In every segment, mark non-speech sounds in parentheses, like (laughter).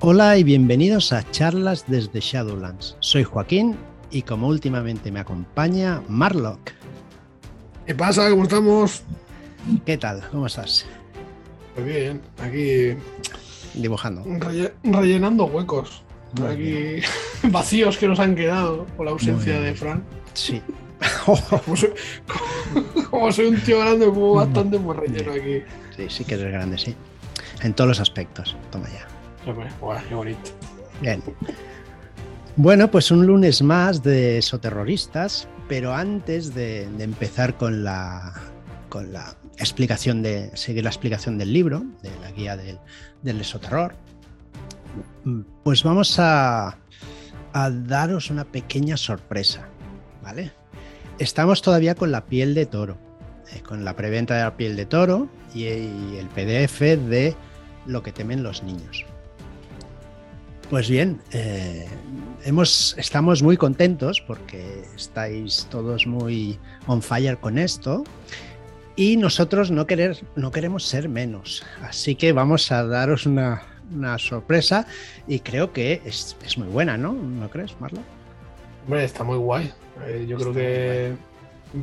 Hola y bienvenidos a charlas desde Shadowlands. Soy Joaquín y como últimamente me acompaña Marlock. ¿Qué pasa? ¿Cómo estamos? ¿Qué tal? ¿Cómo estás? Pues bien, aquí Dibujando. relle- rellenando huecos. Muy aquí (laughs) vacíos que nos han quedado por la ausencia Muy de Fran. Sí. (laughs) Como soy, (laughs) como soy un tío grande, como bastante, pues relleno aquí. sí, sí que eres grande, sí. En todos los aspectos. Toma ya. Qué bonito. Bien. Bueno, pues un lunes más de Soterroristas, pero antes de, empezar con la, con la explicación de, seguir la explicación del libro, de la guía del, del esoterror, pues vamos a, a daros una pequeña sorpresa, ¿vale? Estamos todavía con la piel de toro, eh, con la preventa de la piel de toro y el PDF de lo que temen los niños. Pues bien, eh, hemos, estamos muy contentos porque estáis todos muy on fire con esto y nosotros no, querer, no queremos ser menos. Así que vamos a daros una, una sorpresa y creo que es, es, muy buena, ¿no? ¿No crees, Marlo? Hombre, está muy guay. Eh, yo creo que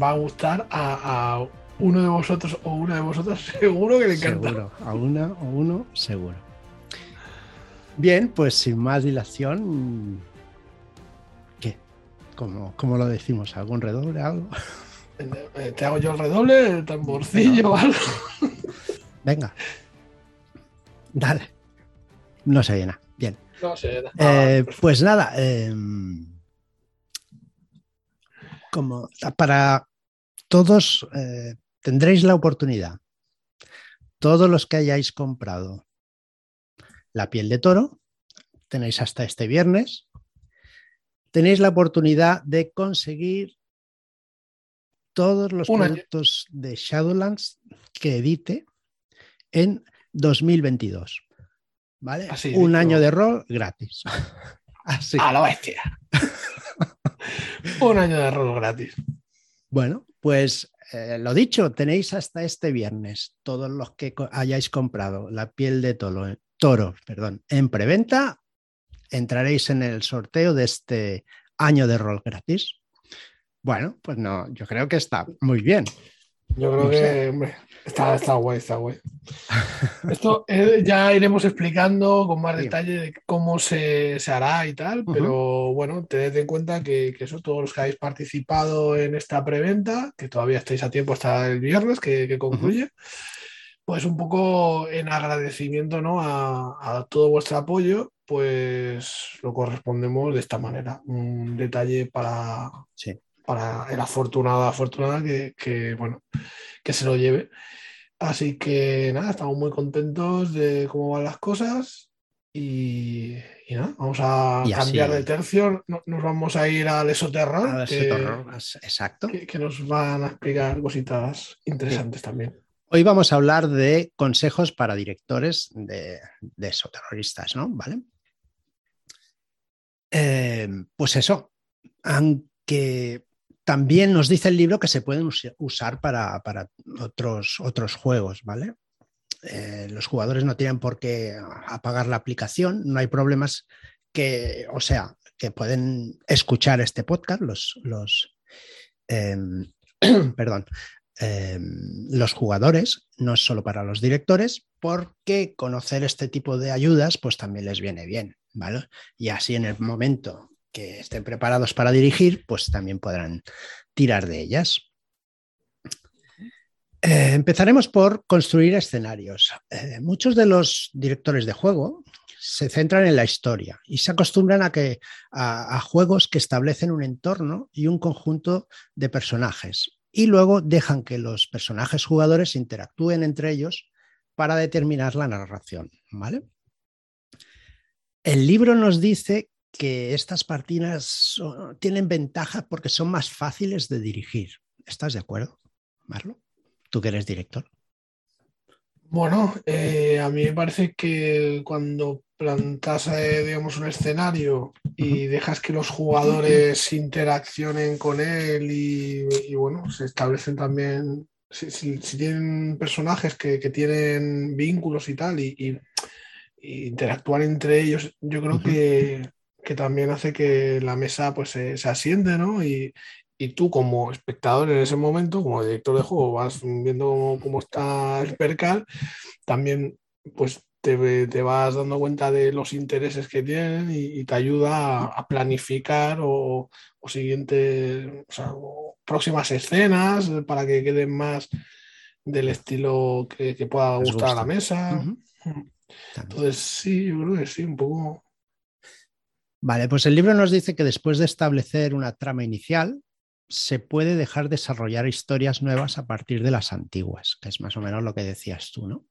va a gustar a, a, uno de vosotros o una de vosotras, (laughs) seguro que le encanta. Seguro, a una o uno, seguro. Bien, pues sin más dilación, ¿qué? ¿Cómo, cómo lo decimos? ¿Algún redoble? ¿Algo? Eh, Te hago yo el redoble, el tamborcillo o algo. (laughs) Venga. Dale. No se viene. Bien. No sé. Eh, pues nada. Eh, como para todos eh, tendréis la oportunidad. Todos los que hayáis comprado la piel de toro, tenéis hasta este viernes, tenéis la oportunidad de conseguir todos los productos de Shadowlands que edite en 2022. ¿Vale? Así, Un año de rol gratis. (laughs) Así. A la bestia. Un año de rol gratis. Bueno, pues eh, lo dicho, tenéis hasta este viernes todos los que co hayáis comprado la piel de toro, toro perdón, en preventa, entraréis en el sorteo de este año de rol gratis. Bueno, pues no, yo creo que está muy bien. Yo creo no que, hombre, está, está guay, está guay. Esto eh, ya iremos explicando con más detalle de cómo se, se hará y tal, uh -huh. pero bueno, tened en cuenta que, que, eso, todos los que habéis participado en esta preventa, que todavía estáis a tiempo hasta el viernes, que, que concluye, uh -huh. Pues un poco en agradecimiento ¿no? a, a todo vuestro apoyo, pues lo correspondemos de esta manera. Un detalle para, sí para el afortunado afortunada que, que, bueno que se lo lleve así que nada estamos muy contentos de cómo van las cosas y, y nada vamos a y cambiar así, de tercio no, nos vamos a ir al esoterror que, exacto que, que, nos van a explicar cositas interesantes sí. también Hoy vamos a hablar de consejos para directores de, de esoterroristas, ¿no? ¿Vale? Eh, pues eso, aunque también nos dice el libro que se pueden usar para, para otros, otros juegos, ¿vale? Eh, los jugadores no tienen por qué apagar la aplicación, no hay problemas que, o sea, que pueden escuchar este podcast, los, los eh, (clears throat) perdón, eh, los jugadores, no es solo para los directores, porque conocer este tipo de ayudas, pues también les viene bien, ¿vale? Y así en el momento que estén preparados para dirigir, pues también podrán tirar de ellas. Eh, empezaremos por construir escenarios. Eh, muchos de los directores de juego se centran en la historia y se acostumbran a, que, a juegos que establecen un entorno y un conjunto de personajes y luego dejan que los personajes jugadores interactúen entre ellos para determinar la narración. ¿vale? El libro nos dice que estas partidas tienen ventaja porque son más fáciles de dirigir. ¿Estás de acuerdo, Marlo? Tú que eres director. Bueno, eh, a mí me parece que cuando plantas, eh, digamos, un escenario y dejas que los jugadores (laughs) interaccionen con él y, y bueno, se establecen también, si, si, si tienen personajes que, que, tienen vínculos y tal, y, y, interactúan entre ellos, yo creo que, también hace que la mesa pues se, asiente, ¿no? Y, tú como espectador en ese momento, como director de juego, vas viendo cómo, está el percal, también pues te, te, vas dando cuenta de los intereses que tienen y, te ayuda a, planificar o, o siguientes, o sea, próximas escenas para que queden más del estilo que, pueda gustar a la mesa. Entonces, sí, yo creo que sí, un poco. Vale, pues el libro nos dice que después de establecer una trama inicial, se puede dejar desarrollar historias nuevas a partir de las antiguas, que es más o menos lo que decías tú, ¿no?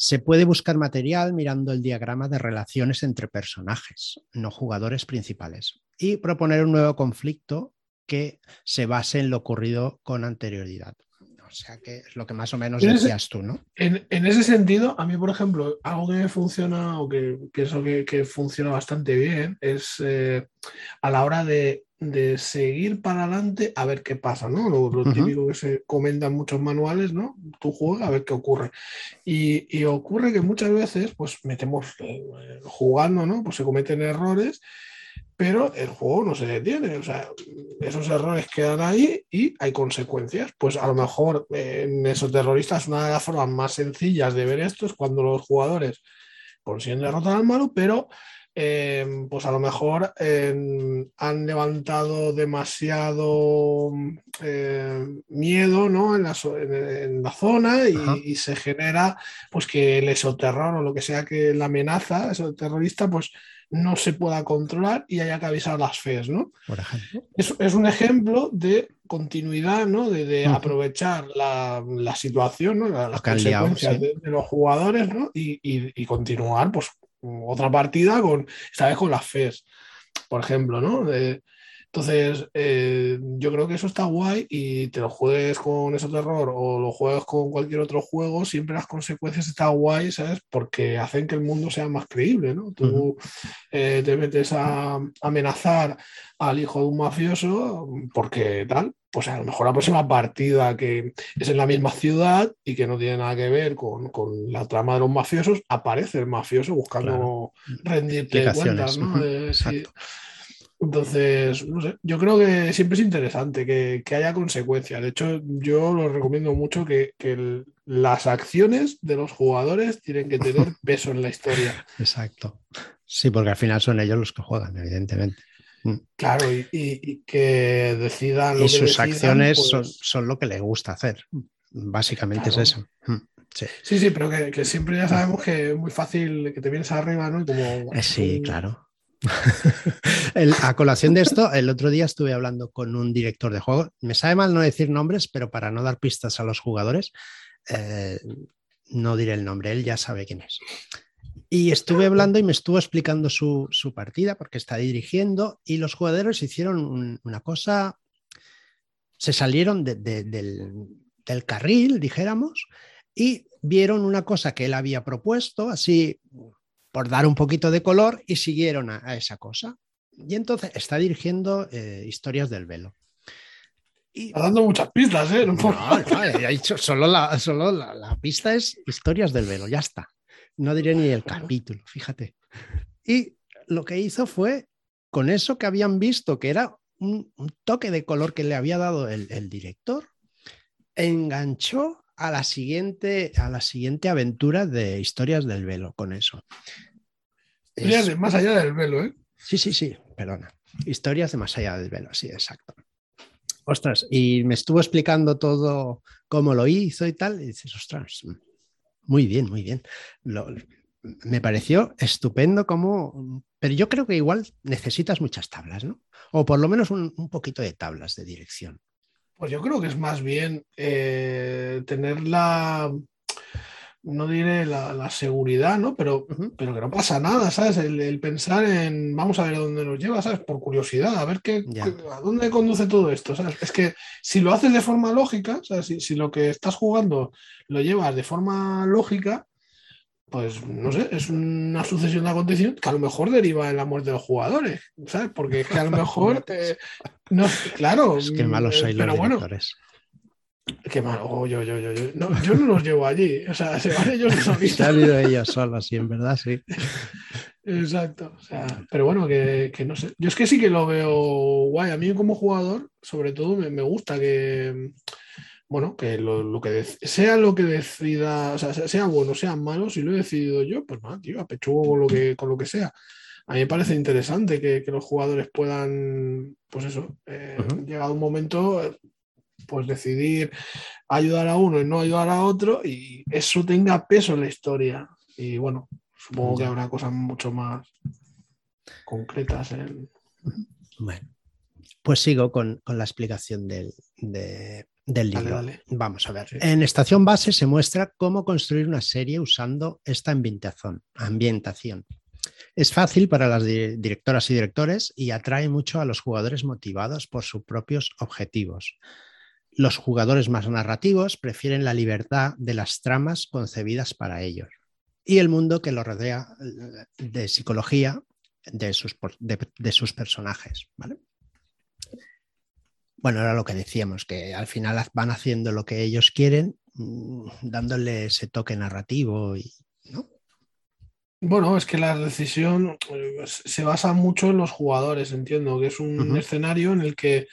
Se puede buscar material mirando el diagrama de relaciones entre personajes, no jugadores principales, y proponer un nuevo conflicto que se base en lo ocurrido con anterioridad. O sea que es lo que más o menos decías tú, ¿no? En, ese sentido, a mí, por ejemplo, algo que me funciona o que pienso que, que funciona bastante bien es eh, a la hora de, seguir para adelante a ver qué pasa, ¿no? Lo, típico que se comenta en muchos manuales, ¿no? Tú juegas a ver qué ocurre. Y, ocurre que muchas veces, pues metemos eh, jugando, ¿no? Pues se cometen errores pero el juego no se detiene. O sea, esos errores quedan ahí y hay consecuencias. Pues a lo mejor en esos terroristas una de las formas más sencillas de ver esto es cuando los jugadores consiguen derrotar al malo, pero eh, pues a lo mejor eh, han levantado demasiado eh, miedo ¿no? en, la, en, la zona y, y, se genera pues que el esoterror o lo que sea que la amenaza, terrorista, pues no se pueda controlar y haya que avisar las FES, ¿no? Por ejemplo. Es, un ejemplo de continuidad, ¿no? De, aprovechar la, situación, ¿no? las consecuencias de, los jugadores, ¿no? Y, continuar, pues, otra partida con, esta vez con las FES, por ejemplo, ¿no? Entonces, eh, yo creo que eso está guay y te lo juegues con ese terror o lo juegues con cualquier otro juego, siempre las consecuencias están guay, ¿sabes? Porque hacen que el mundo sea más creíble, ¿no? Tú eh, te metes a amenazar al hijo de un mafioso porque tal, pues a lo mejor la próxima partida que es en la misma ciudad y que no tiene nada que ver con, la trama de los mafiosos, aparece el mafioso buscando rendirte cuentas, ¿no? Entonces, no sé, yo creo que siempre es interesante que, haya consecuencias. De hecho, yo lo recomiendo mucho que, las acciones de los jugadores tienen que tener (laughs) peso en la historia. Exacto. Sí, porque al final son ellos los que juegan, evidentemente. Mm. Claro, y, que decidan. Lo y sus acciones pues son, lo que les gusta hacer. Básicamente es eso. Mm, sí. sí, pero que, siempre ya sabemos que es muy fácil que te vienes arriba, ¿no? como, eh, sí, claro (laughs) a colación de esto, el otro día estuve hablando con un director de juego. Me sabe mal no decir nombres, pero para no dar pistas a los jugadores, eh, no diré el nombre, él ya sabe quién es. Y estuve hablando y me estuvo explicando su, partida porque está dirigiendo y los jugadores hicieron una cosa, se salieron del, del carril, dijéramos, y vieron una cosa que él había propuesto, así por dar un poquito de color y siguieron a, esa cosa. Y entonces está dirigiendo eh, Historias del Velo. Y, está dando muchas pistas, ¿eh? No, no, dicho, solo, la, solo la, pista es Historias del Velo, ya está. No diré ni el capítulo, fíjate. Y lo que hizo fue, con eso que habían visto, que era un, toque de color que le había dado el, el director, enganchó a la siguiente, a la siguiente aventura de Historias del Velo con eso. Historias de más allá del velo, ¿eh? Sí, sí, sí, perdona. Historias de más allá del velo, sí, exacto. Ostras, y me estuvo explicando todo cómo lo hizo y tal, y dices, ostras, muy bien, muy bien. me pareció estupendo como... Pero yo creo que igual necesitas muchas tablas, ¿no? O por lo menos un, un poquito de tablas de dirección. Pues yo creo que es más bien eh, tener la, no diré la, seguridad, ¿no? Pero, pero que no pasa nada, ¿sabes? El, pensar en, vamos a ver a dónde nos lleva, ¿sabes? Por curiosidad, a ver qué, a dónde conduce todo esto, ¿sabes? Es que si lo haces de forma lógica, ¿sabes? Si, si lo que estás jugando lo llevas de forma lógica, pues no sé, es una sucesión de acontecimientos que a lo mejor deriva en la muerte de los jugadores, ¿sabes? Porque es que a lo (laughs) mejor, eh, no, claro, es que malos soy los pero bueno, Qué malo, yo, yo, yo, yo. No, yo no los llevo allí, o sea, se van ellos solitos. (laughs) Se han ido ellos solos, sí, en verdad, sí. Exacto, o sea, pero bueno, que, que, no sé. Yo es que sí que lo veo guay. A mí como jugador, sobre todo, me, me gusta que, bueno, que lo, lo que sea lo que decida, o sea, sea bueno, sea malo, si lo he decidido yo, pues nada, tío, apechugo con lo que, con lo que sea. A mí me parece interesante que, que los jugadores puedan, pues eso, eh, llegado un momento, pues decidir ayudar a uno y no ayudar a otro y eso tenga peso en la historia. Y bueno, supongo que habrá cosas mucho más concretas. En... Bueno, pues sigo con, con la explicación del, de, del libro. Vamos a ver. En estación base se muestra cómo construir una serie usando esta ambientación. ambientación. Es fácil para las directoras y directores y atrae mucho a los jugadores motivados por sus propios objetivos. Los jugadores más narrativos prefieren la libertad de las tramas concebidas para ellos y el mundo que lo rodea eh, de psicología de sus, de sus personajes. ¿vale? bueno, era lo que decíamos, que al final van haciendo lo que ellos quieren, mm, dándole ese toque narrativo y. Bueno, es que la decisión eh, se basa mucho en los jugadores, entiendo, que es un escenario en el que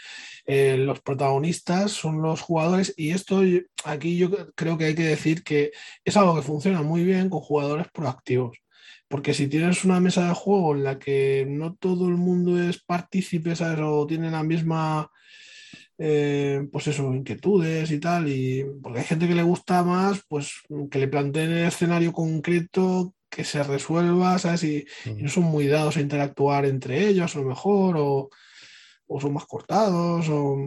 eh, los protagonistas son los jugadores y esto aquí yo creo que hay que decir que es algo que funciona muy bien con jugadores proactivos. Porque si tienes una mesa de juego en la que no todo el mundo es partícipe, ¿sabes? O tiene la misma eh, pues eso, inquietudes y tal, y porque hay gente que le gusta más, pues que le planteen el escenario concreto, que se resuelva, ¿sabes? Y, no son muy dados a interactuar entre ellos, a lo mejor, o, son más cortados, o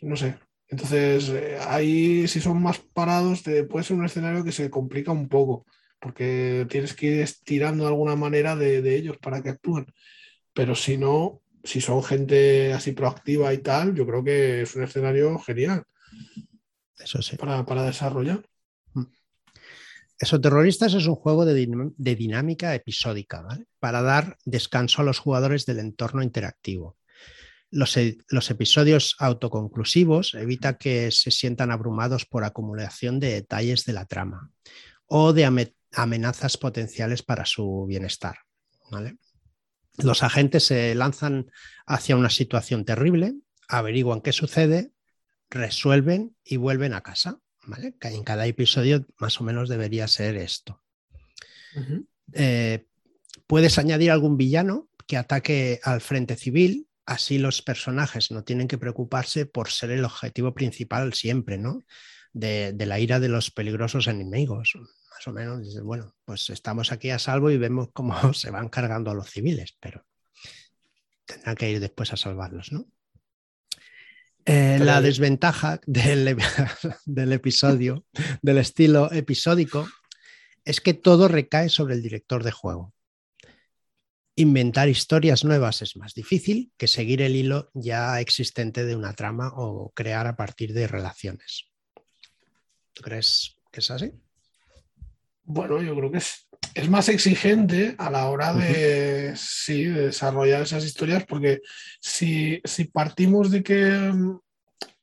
no sé. Entonces, eh, ahí si son más parados, puede ser un escenario que se complica un poco, porque tienes que ir estirando de alguna manera de, de ellos para que actúen. Pero si no, si son gente así proactiva y tal, yo creo que es un escenario genial. Eso sí. Para, desarrollar. Mm. Eso Terroristas es un juego de, dinámica episódica. Para dar descanso a los jugadores del entorno interactivo. Los, e, los, episodios autoconclusivos evita que se sientan abrumados por acumulación de detalles de la trama o de amenazas potenciales para su bienestar. Los agentes se lanzan hacia una situación terrible, averiguan qué sucede, resuelven y vuelven a casa. En cada episodio más o menos debería ser esto. Eh, puedes añadir algún villano que ataque al frente civil, así los personajes no tienen que preocuparse por ser el objetivo principal siempre, ¿no? de la ira de los peligrosos enemigos más o menos dices, bueno, pues estamos aquí a salvo y vemos cómo (laughs) se van cargando a los civiles, pero tendrán que ir después a salvarlos, ¿no? Eh, la desventaja del, (laughs) del, episodio, del estilo episódico, es que todo recae sobre el director de juego. Inventar historias nuevas es más difícil que seguir el hilo ya existente de una trama o crear a partir de relaciones. ¿Tú crees que es así? Bueno, yo creo que es, es más exigente a la hora de, sí, desarrollar esas historias, porque si, si partimos de que mm,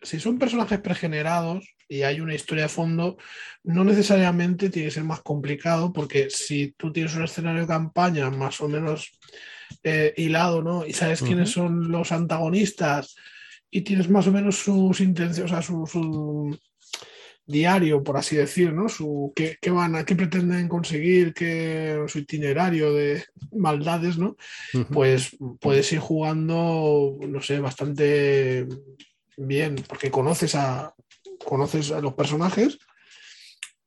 si son personajes pregenerados y hay una historia de fondo, no necesariamente tiene que ser más complicado, porque si tú tienes un escenario de campaña más o menos eh, hilado, ¿no? Y sabes quiénes son los antagonistas y tienes más o menos sus intenciones, o sea, su diario, por así decir, ¿no? Su, qué, van a, qué pretenden conseguir, qué, su itinerario de maldades, ¿no? Pues puedes ir jugando, no sé, bastante bien, porque conoces a, conoces a los personajes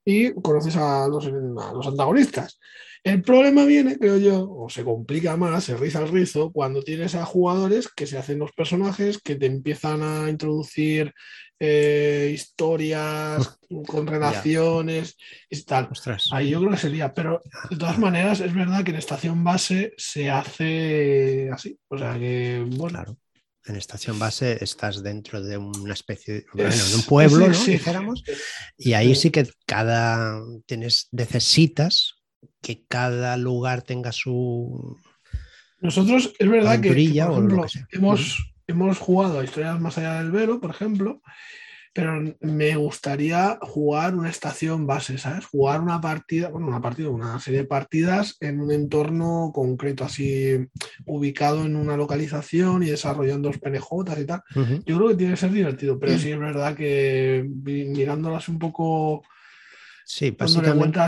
y conoces a los, a los antagonistas. El problema viene, creo yo, o se complica más, se riza el rizo, cuando tienes a jugadores que se hacen los personajes, que te empiezan a introducir eh, historias con relaciones y tal. Ahí yo creo que sería, pero de todas maneras es verdad que en estación base se hace así. O sea que, bueno. Claro. En estación base estás dentro de una especie de, un pueblo, (laughs) ¿no? Dijéramos. Y ahí sí que cada tienes, necesitas que cada lugar tenga su. Nosotros es verdad que, hemos, hemos jugado a historias más allá del velo, por ejemplo, pero me gustaría jugar una estación base, ¿sabes? Jugar una partida, bueno, una partida, una serie de partidas en un entorno concreto, así ubicado en una localización y desarrollando los penejotas y tal. Yo creo que tiene que ser divertido, pero (clears throat) sí es verdad que mirándolas un poco... Sí, básicamente...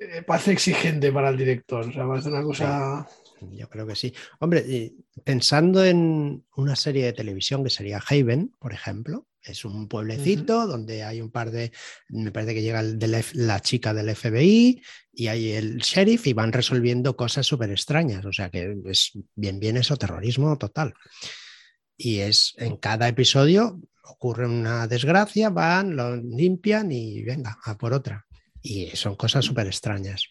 Eh, parece exigente para el director, o sea, parece una cosa... Yo creo que sí. Hombre, pensando en una serie de televisión que sería Haven, por ejemplo, es un pueblecito donde hay un par de, me parece que llega la chica del FBI y hay el sheriff y van resolviendo cosas súper extrañas. O sea que es bien, bien eso, terrorismo total. Y es en cada episodio ocurre una desgracia, van, lo limpian y venga, a por otra. Y son cosas súper extrañas.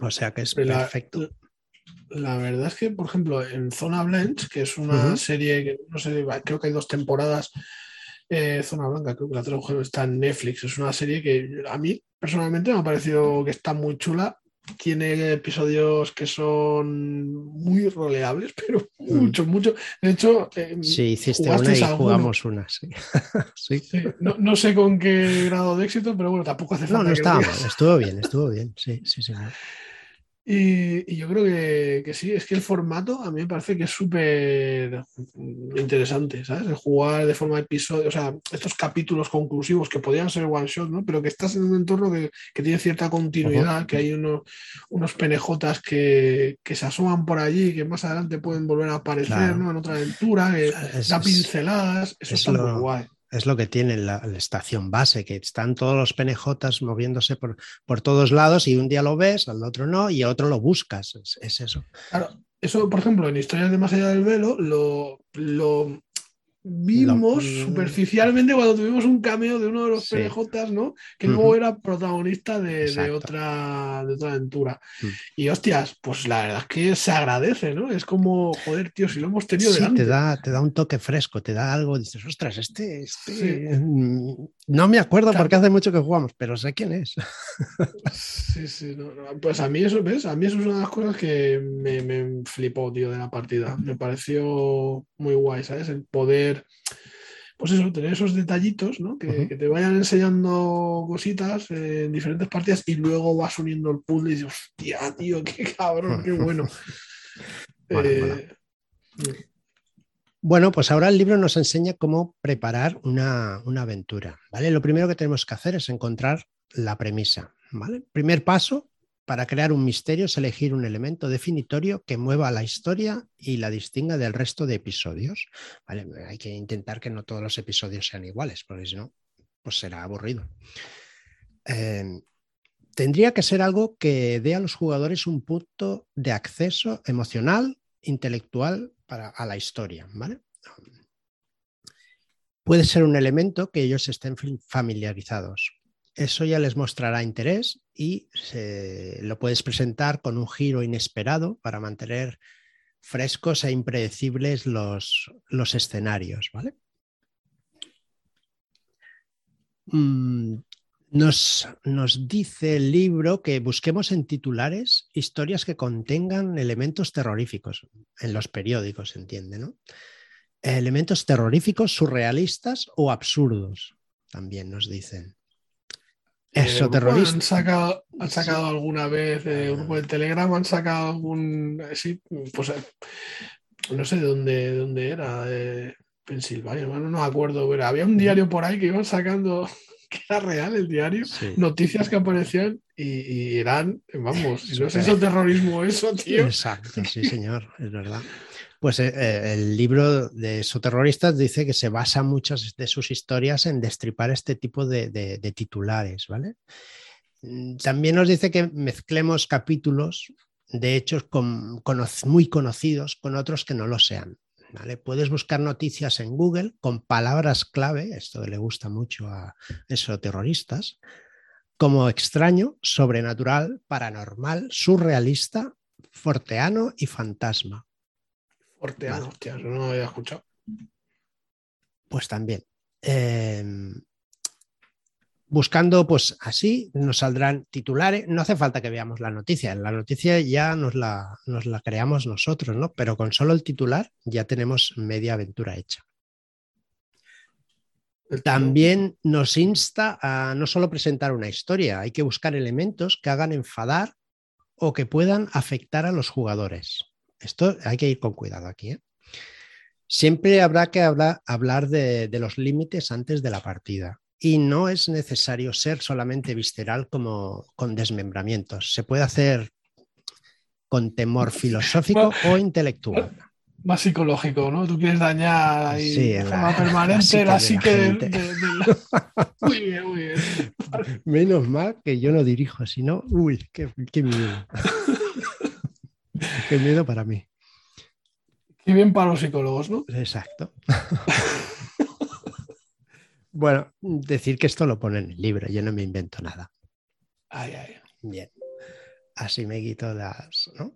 O sea que es perfecto. La verdad es que, por ejemplo, en Zona Blanche, que es una serie que no sé, creo que hay dos temporadas eh, Zona Blanca, creo que la tradujeron, está en Netflix. Es una serie que a mí personalmente me ha parecido que está muy chula. Tiene episodios que son muy roleables, (laughs) pero mm. mucho, mucho. De hecho, eh, sí, hiciste una y jugamos una. Sí. (laughs) no, sé con qué grado de éxito, pero bueno, tampoco hace falta. No, no estaba mal, estuvo bien, estuvo bien. Sí, sí, sí. Y, yo creo que, sí, es que el formato a mí me parece que es súper interesante, ¿sabes? El jugar de forma episodio, o sea, estos capítulos conclusivos que podrían ser one shot, ¿no? Pero que estás en un entorno que, tiene cierta continuidad, que hay unos penejotas que, se asoman por allí, que más adelante pueden volver a aparecer, ¿no? En otra aventura, que da pinceladas, eso es está muy guay es lo que tiene la, estación base, que están todos los penejotas moviéndose por, por, todos lados y un día lo ves, al otro no, y otro lo buscas. Es, eso. Claro, eso, por ejemplo, en Historias de Más Allá del Velo, lo, lo vimos superficialmente cuando tuvimos un cameo de uno de los PNJs, ¿no? Que luego era protagonista de, otra, de otra aventura. Mm. Y hostias, pues la verdad es que se agradece, ¿no? Es como, joder, tío, si lo hemos tenido sí, Te da, te da un toque fresco, te da algo, dices, ostras, este, este mm, no me acuerdo porque hace mucho que jugamos, pero sé quién es. sí, sí, pues a mí eso, ¿ves? A mí eso es una de las cosas que me, me flipó, tío, de la partida. Me pareció muy guay, ¿sabes? El poder pues eso, tener esos detallitos, ¿no? Que, te vayan enseñando cositas en diferentes partidas y luego vas uniendo el puzzle y dices, hostia, tío, (laughs) qué cabrón, qué bueno. (laughs) Eh, bueno, pues ahora el libro nos enseña cómo preparar una, una, aventura, ¿vale? Lo primero que tenemos que hacer es encontrar la premisa, ¿vale? Primer paso, para crear un misterio es elegir un elemento definitorio que mueva la historia y la distinga del resto de episodios. Hay que intentar que no todos los episodios sean iguales, porque si no, pues será aburrido. Em, tendría que ser algo que dé a los jugadores un punto de acceso emocional, intelectual para, a la historia. Puede ser un elemento que ellos estén familiarizados eso ya les mostrará interés y lo puedes presentar con un giro inesperado para mantener frescos e impredecibles los, los escenarios, ¿vale? Mm, nos, nos, dice el libro que busquemos en titulares historias que contengan elementos terroríficos, en los periódicos, entiende, ¿no? Elementos terroríficos, surrealistas o absurdos, también nos dicen. Eso, eh, terrorista. Han sacado, han sacado alguna vez, eh, grupo de Telegram, han sacado algún. Sí, pues eh, no sé de dónde, dónde era, de Pensilvania, no me acuerdo, pero había un diario por ahí que iban sacando, (laughs) que era real el diario, noticias que aparecían y, eran, vamos, no es eso terrorismo, eso, tío. Exacto, sí, señor, es verdad. Pues eh, eh, el libro de Soterroristas dice que se basa muchas de sus historias en destripar este tipo de, titulares, ¿vale? Mm, también nos dice que mezclemos capítulos de hechos muy conocidos con otros que no lo sean. ¿vale? Puedes buscar noticias en Google con palabras clave, esto le gusta mucho a esos terroristas, como extraño, sobrenatural, paranormal, surrealista, forteano y fantasma. Orteano, hostia, no lo había escuchado. Pues también. Em, buscando, pues así, nos saldrán titulares. No hace falta que veamos la noticia. La noticia ya nos la, nos la creamos nosotros, ¿no? Pero con solo el titular ya tenemos media aventura hecha. También nos insta a no solo presentar una historia, hay que buscar elementos que hagan enfadar o que puedan afectar a los jugadores. Esto hay que ir con cuidado aquí. ¿eh? Siempre habrá que hablar, hablar de, de, los límites antes de la partida. Y no es necesario ser solamente visceral como con desmembramientos. Se puede hacer con temor filosófico (laughs) o intelectual más psicológico, ¿no? Tú quieres dañar ahí de forma (laughs) permanente la psique de, (laughs) Muy bien, muy bien. Menos mal que yo no dirijo, sino, uy, qué, qué miedo. (laughs) qué miedo para mí. Qué bien para los psicólogos, ¿no? Exacto. (laughs) bueno, decir que esto lo pone en el libro, yo no me invento nada. Ay, ay. Bien. Así me quito las. ¿no?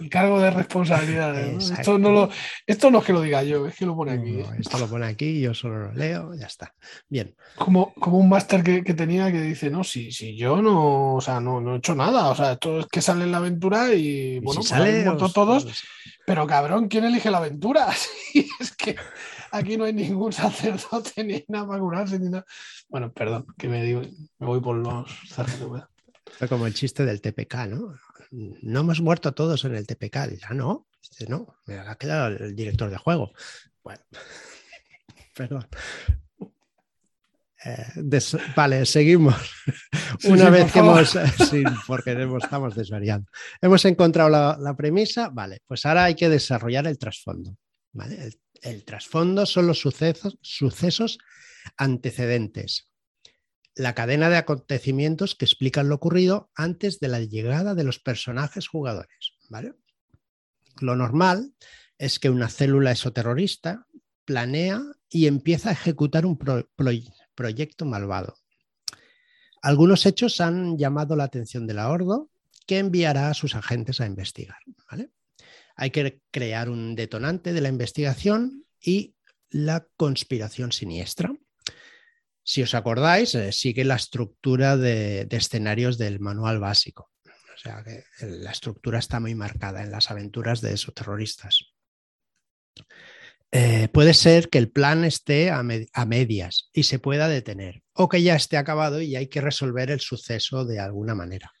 Y cargo de responsabilidad. Esto, no lo, esto no es que lo diga yo, es que lo pone aquí. esto lo pone aquí, yo solo lo leo, ya está. Bien. Como, como un máster que, tenía que dice, no, si, si yo no, o sea, no, no, he hecho nada, o sea, esto es que sale en la aventura y, bueno, si pues sale, todos, pero cabrón, ¿quién elige la aventura? (laughs) es que aquí no hay ningún sacerdote ni nada para curarse ni nada. Bueno, perdón, que me, digo, me voy por los Fue como el chiste del TPK, ¿no? no hemos muerto todos en el TPK. Ya no, no, me ha quedado el director de juego. Bueno, (laughs) perdón. Eh, vale, seguimos. Una vez que hemos, sí, porque estamos desvariando. Hemos encontrado la, premisa, vale, pues ahora hay que desarrollar el trasfondo. ¿vale? El, trasfondo son los sucesos, sucesos antecedentes la cadena de acontecimientos que explican lo ocurrido antes de la llegada de los personajes jugadores. ¿vale? Lo normal es que una célula esoterrorista planea y empieza a ejecutar un proyecto malvado. Algunos hechos han llamado la atención de la Ordo, que enviará a sus agentes a investigar. ¿vale? Hay que crear un detonante de la investigación y la conspiración siniestra. Si os acordáis, eh, sigue la estructura de, escenarios del manual básico. O sea que la estructura está muy marcada en las aventuras de esos terroristas. Eh, puede ser que el plan esté a, medias y se pueda detener, o que ya esté acabado y hay que resolver el suceso de alguna manera.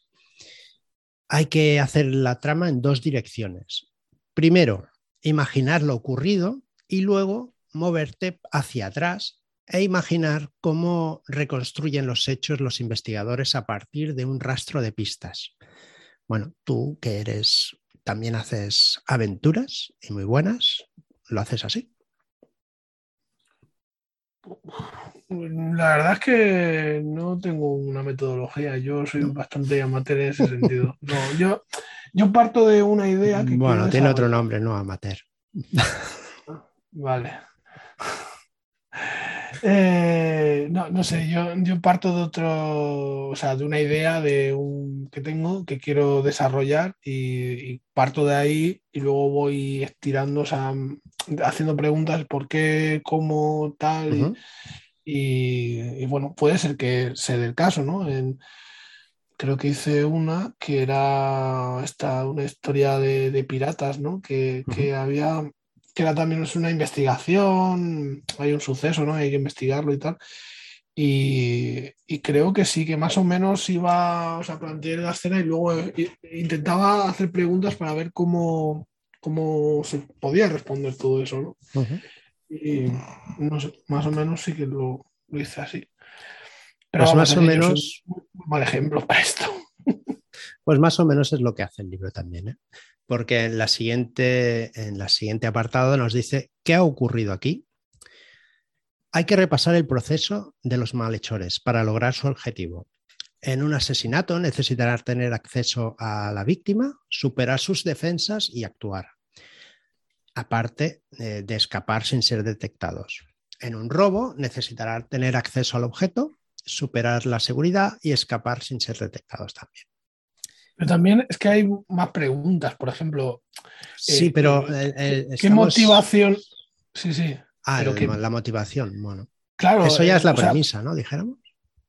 Hay que hacer la trama en dos direcciones. Primero, imaginar lo ocurrido y luego moverte hacia atrás e imaginar cómo reconstruyen los hechos los investigadores a partir de un rastro de pistas. Bueno, tú que eres, también haces aventuras y muy buenas, ¿lo haces así? La verdad es que no tengo una metodología, yo soy bastante amateur en ese (laughs) sentido. No, yo, yo parto de una idea que... Bueno, tiene otro nombre, no amateur. Vale. Eh, no, no sé, yo, yo, parto de otro, o sea, de una idea de un, que tengo que quiero desarrollar y, parto de ahí y luego voy estirando, o sea, haciendo preguntas por qué, cómo, tal. y, bueno, puede ser que sea del caso, ¿no? creo que hice una que era esta, una historia de, piratas, ¿no? Que, que había que era también es una investigación, hay un suceso, ¿no? Hay que investigarlo y tal. Y, creo que sí, que más o menos iba, o sea, plantear la escena y luego eh, intentaba hacer preguntas para ver cómo, cómo se podía responder todo eso, ¿no? Y no sé, más o menos sí que lo, hice así. Pero pues más o menos. Un mal ejemplo para esto. Pues más o menos es lo que hace el libro también. ¿eh? porque en la siguiente, en la siguiente apartado nos dice qué ha ocurrido aquí. Hay que repasar el proceso de los malhechores para lograr su objetivo. En un asesinato necesitará tener acceso a la víctima, superar sus defensas y actuar, aparte eh, de escapar sin ser detectados. En un robo necesitará tener acceso al objeto, superar la seguridad y escapar sin ser detectados también. Pero también es que hay más preguntas, por ejemplo. Sí, eh, pero. Eh, ¿Qué motivación? Sí, sí. Ah, la motivación, bueno. Claro. Eso ya es la premisa, ¿no? Dijéramos.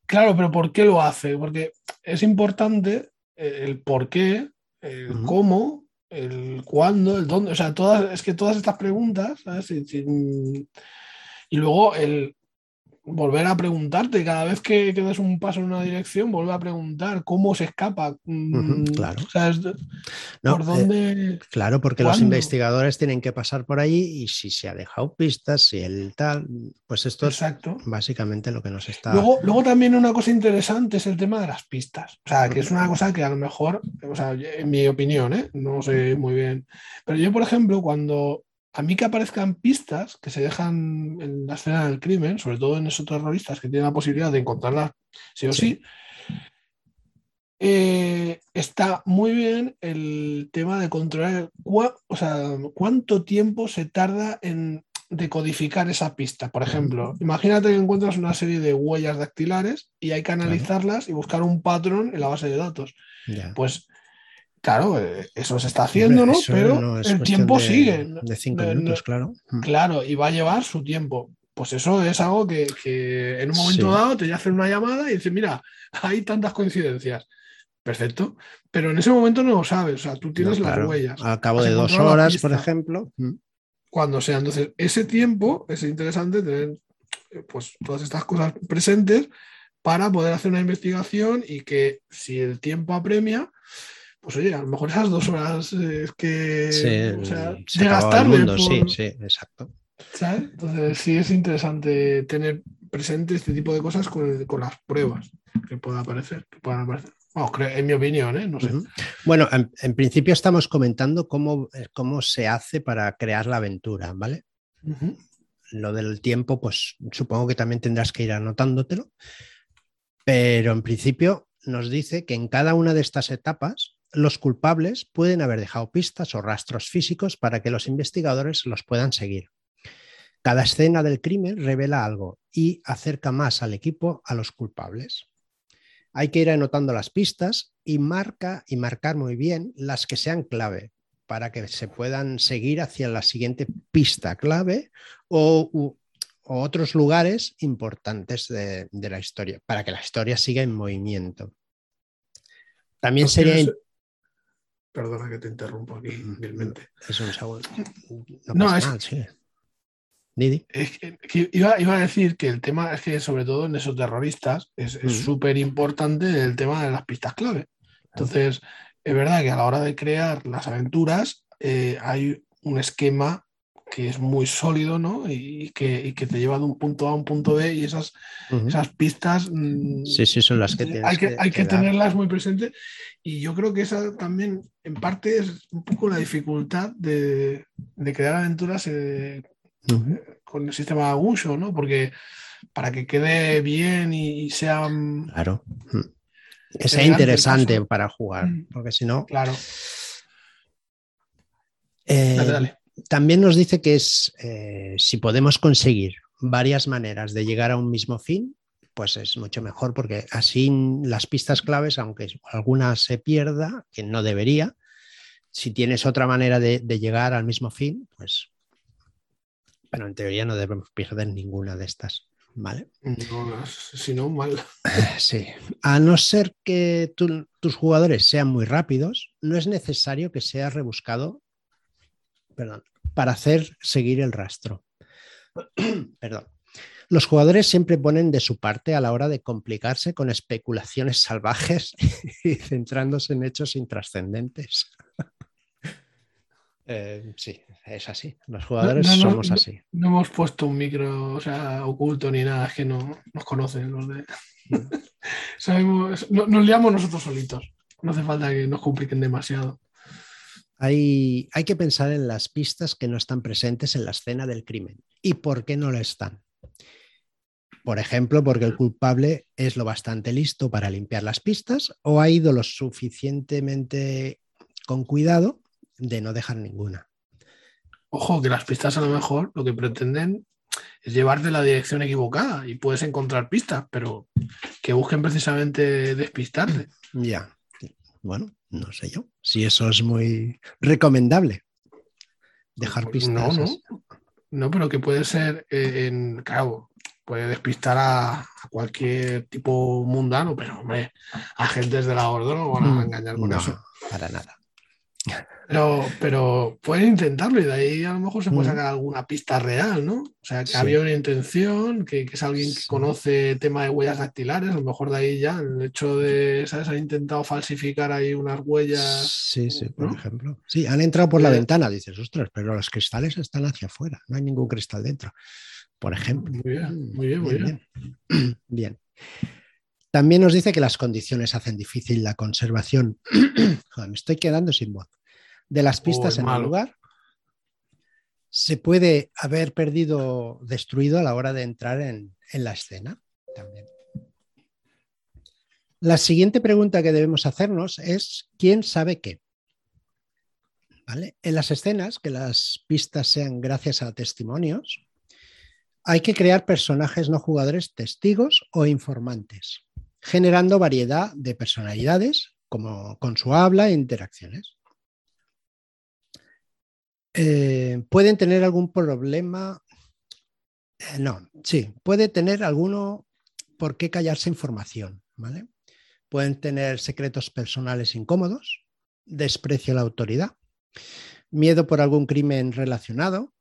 Claro, pero ¿por qué lo hace? Porque es importante el por qué, el cómo, el cuándo, el dónde. O sea, todas, es que todas estas preguntas, ¿sabes? Y, luego el volver a preguntarte, cada vez que, que, das un paso en una dirección, volver a preguntar cómo se escapa. Mm, claro. ¿Por dónde? claro, porque los investigadores tienen que pasar por allí y si se ha dejado pistas, si el tal, pues esto Exacto. es básicamente lo que nos está. Luego, luego también una cosa interesante es el tema de las pistas. O sea, que es una cosa que a lo mejor, o sea, en mi opinión, ¿eh? no sé muy bien. Pero yo, por ejemplo, cuando a mí que aparezcan pistas que se dejan en la escena del crimen, sobre todo en esos terroristas que tienen la posibilidad de encontrarlas sí o sí, eh, está muy bien el tema de controlar o sea, cuánto tiempo se tarda en decodificar esa pista. Por ejemplo, imagínate que encuentras una serie de huellas dactilares y hay que analizarlas y buscar un patrón en la base de datos. Pues Claro, eh, eso se está haciendo, ¿no? Pero el tiempo sigue. De cinco minutos, claro. Mm. Claro, y va a llevar su tiempo. Pues eso es algo que, en un momento dado te hacen una llamada y dicen, mira, hay tantas coincidencias. Perfecto. Pero en ese momento no lo sabes. O sea, tú tienes las huellas. Al cabo de dos horas, por ejemplo. Mm. Cuando sea. Entonces, ese tiempo es interesante tener eh, pues, todas estas cosas presentes para poder hacer una investigación y que si el tiempo apremia, pues oye, a lo mejor esas dos horas es que sí, o sea, llegas tarde. Sí, sí, exacto. ¿sabes? Entonces sí es interesante tener presente este tipo de cosas con, con las pruebas que puedan aparecer, que puedan aparecer. en mi opinión, ¿eh? no sé. Bueno, en, principio estamos comentando cómo, eh, cómo se hace para crear la aventura, ¿vale? Lo del tiempo, pues supongo que también tendrás que ir anotándotelo, pero en principio nos dice que en cada una de estas etapas los culpables pueden haber dejado pistas o rastros físicos para que los investigadores los puedan seguir. Cada escena del crimen revela algo y acerca más al equipo a los culpables. Hay que ir anotando las pistas y marca y marcar muy bien las que sean clave para que se puedan seguir hacia la siguiente pista clave o, otros lugares importantes de, la historia, para que la historia siga en movimiento. También sería... Perdona que te interrumpo aquí humilmente. Es un sabor. No, es, sí. que, iba, a decir que el tema es que, sobre todo en esos terroristas, es súper importante el tema de las pistas clave. Entonces, es verdad que a la hora de crear las aventuras eh, hay un esquema que es muy sólido, ¿no? Y que, te lleva de un punto A a un punto B y esas, esas pistas... Mm, sí, sí, son las que Hay que, hay que, tenerlas muy presentes y yo creo que esa también, en parte, es un poco la dificultad de, crear aventuras eh, con el sistema de uso, ¿no? Porque para que quede bien y, sea... Mm, claro. Que sea interesante para jugar, mm. porque si no... Claro. Eh, dale, dale también nos dice que es eh, si podemos conseguir varias maneras de llegar a un mismo fin, pues es mucho mejor porque así las pistas claves, aunque alguna se pierda, que no debería, si tienes otra manera de, llegar al mismo fin, pues, pero en teoría no debemos perder ninguna de estas. ¿Vale? si no, mal. (laughs) Sí. A no ser que tus jugadores sean muy rápidos, no es necesario que sea rebuscado perdón, para hacer seguir el rastro. (clears throat) perdón. Los jugadores siempre ponen de su parte a la hora de complicarse con especulaciones salvajes (laughs) y centrándose en hechos intrascendentes. (laughs) Eh, sí, es así. Los jugadores somos así. No, hemos puesto un micro oculto ni nada, es que no nos conocen los de. (laughs) Sabemos, nos liamos nosotros solitos. No hace falta que nos compliquen demasiado. Hay, que pensar en las pistas que no están presentes en la escena del crimen. ¿Y por qué no lo están? Por ejemplo, porque el culpable es lo bastante listo para limpiar las pistas o ha ido lo suficientemente con cuidado de no dejar ninguna. Ojo, que las pistas a lo mejor lo que pretenden es llevarte la dirección equivocada y puedes encontrar pistas, pero que busquen precisamente despistarte. Ya, bueno, no sé yo, si eso es muy recomendable. Dejar pistas. No, no. No, pero que puede ser eh, en, claro, puede despistar a, cualquier tipo mundano, pero hombre, agentes de la orden no van a mm, engañar con eso. Para nada. Pero, pero pueden intentarlo y de ahí a lo mejor se puede sacar alguna pista real, ¿no? O sea, que había una intención, que, es alguien que conoce tema de huellas dactilares, a lo mejor de ahí ya el hecho de, ¿sabes? Han intentado falsificar ahí unas huellas. Sí, sí, por ejemplo. Sí, han entrado por la eh, ventana, dices, ostras, pero los cristales están hacia afuera, no hay ningún cristal dentro, por ejemplo. Muy bien, muy bien, muy bien. (clears throat) Bien. También nos dice que las condiciones hacen difícil la conservación. (clears throat) me estoy quedando sin voz de las pistas en el lugar, se puede haber perdido, destruido a la hora de entrar en, la escena también. La siguiente pregunta que debemos hacernos es ¿quién sabe qué? ¿Vale? En las escenas, que las pistas sean gracias a testimonios, hay que crear personajes no jugadores testigos o informantes, generando variedad de personalidades como con su habla e interacciones. Eh, pueden tener algún problema. Eh, no, sí, puede tener alguno por qué callarse información, ¿vale? Pueden tener secretos personales incómodos, desprecio a la autoridad, miedo por algún crimen relacionado,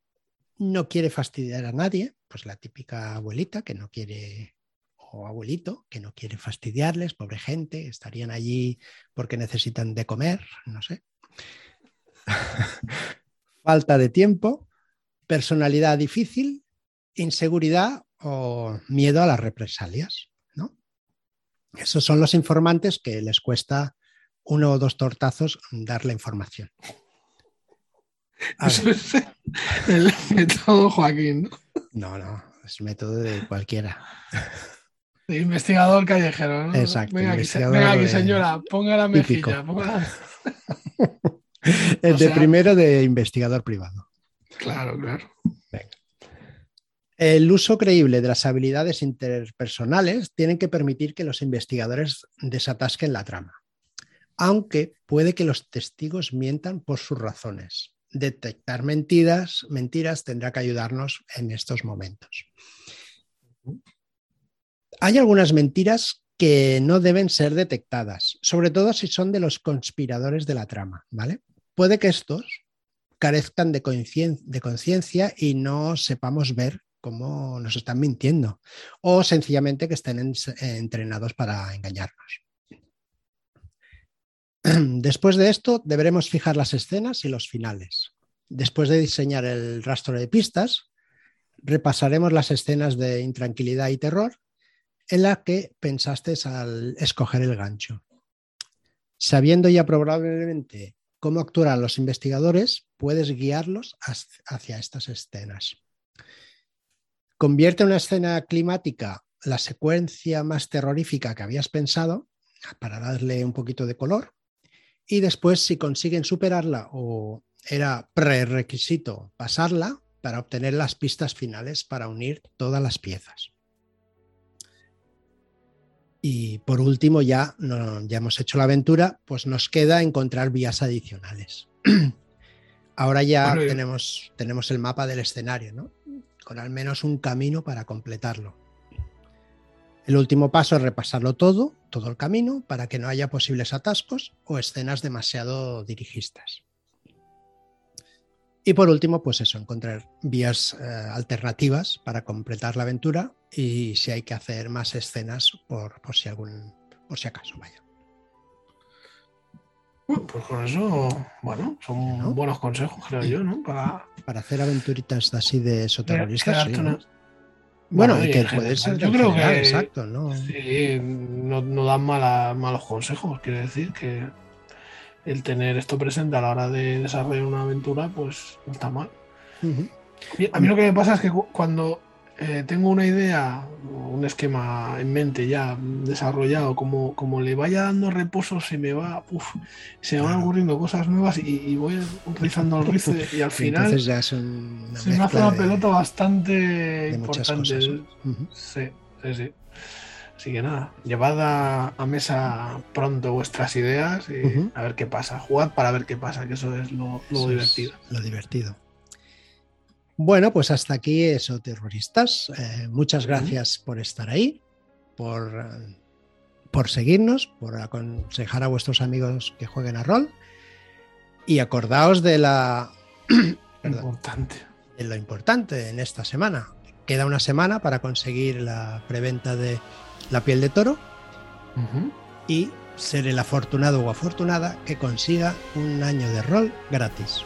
no quiere fastidiar a nadie, pues la típica abuelita que no quiere, o abuelito que no quiere fastidiarles, pobre gente, estarían allí porque necesitan de comer, no sé. (laughs) falta de tiempo, personalidad difícil, inseguridad o miedo a las represalias. ¿no? Esos son los informantes que les cuesta uno o dos tortazos dar la información. Eso es el método Joaquín, ¿no? No, es método de cualquiera. De investigador callejero, ¿no? Exacto. Venga, aquí, señora, ponga la mejilla. Ponga (laughs) (laughs) El de primero de investigador privado. Claro, claro. El uso creíble de las habilidades interpersonales tiene que permitir que los investigadores desatasquen la trama, aunque puede que los testigos mientan por sus razones. Detectar mentiras, mentiras tendrá que ayudarnos en estos momentos. Hay algunas mentiras que no deben ser detectadas, sobre todo si son de los conspiradores de la trama, ¿vale? Puede que estos carezcan de conciencia y no sepamos ver cómo nos están mintiendo o sencillamente que estén entrenados para engañarnos. (clears throat) Después de esto, deberemos fijar las escenas y los finales. Después de diseñar el rastro de pistas, repasaremos las escenas de intranquilidad y terror en las que pensaste al escoger el gancho. Sabiendo ya probablemente cómo actuarán los investigadores, puedes guiarlos hacia estas escenas. Convierte una escena climática la secuencia más terrorífica que habías pensado para darle un poquito de color y después si consiguen superarla o era prerequisito pasarla para obtener las pistas finales para unir todas las piezas. Y por último, ya, ya hemos hecho la aventura, pues nos queda encontrar vías adicionales. (clears throat) Ahora ya tenemos, tenemos el mapa del escenario, ¿no? Con al menos un camino para completarlo. El último paso es repasarlo todo, todo el camino, para que no haya posibles atascos o escenas demasiado dirigistas. Y por último, pues eso, encontrar vías eh, alternativas para completar la aventura y si hay que hacer más escenas por, por si algún, por si acaso, vaya. Bueno, pues con eso, bueno, son buenos consejos, creo yo, ¿no? Para, para hacer aventuritas así de soterroristas. Bueno, y que puede ser yo creo que exacto, ¿no? Sí, no, no dan malos consejos, quiere decir que el tener esto presente a la hora de desarrollar una aventura, pues no está mal. A mí lo que me pasa es que cuando eh, tengo una idea, un esquema en mente ya desarrollado, como, como le vaya dando reposo, se me va, se van ocurriendo cosas nuevas y, voy utilizando el rice y al (laughs) final ya se me hace una pelota bastante importante. sí, sí, sí. Así que nada, llevad a, mesa pronto vuestras ideas y a ver qué pasa. Jugad para ver qué pasa, que eso es lo, divertido. lo divertido. Bueno, pues hasta aquí eso, terroristas. Eh, muchas gracias por estar ahí, por, por seguirnos, por aconsejar a vuestros amigos que jueguen a rol. Y acordaos de la... (clears throat) importante. De lo importante en esta semana. Queda una semana para conseguir la preventa de la piel de toro y ser el afortunado o afortunada que consiga un año de rol gratis.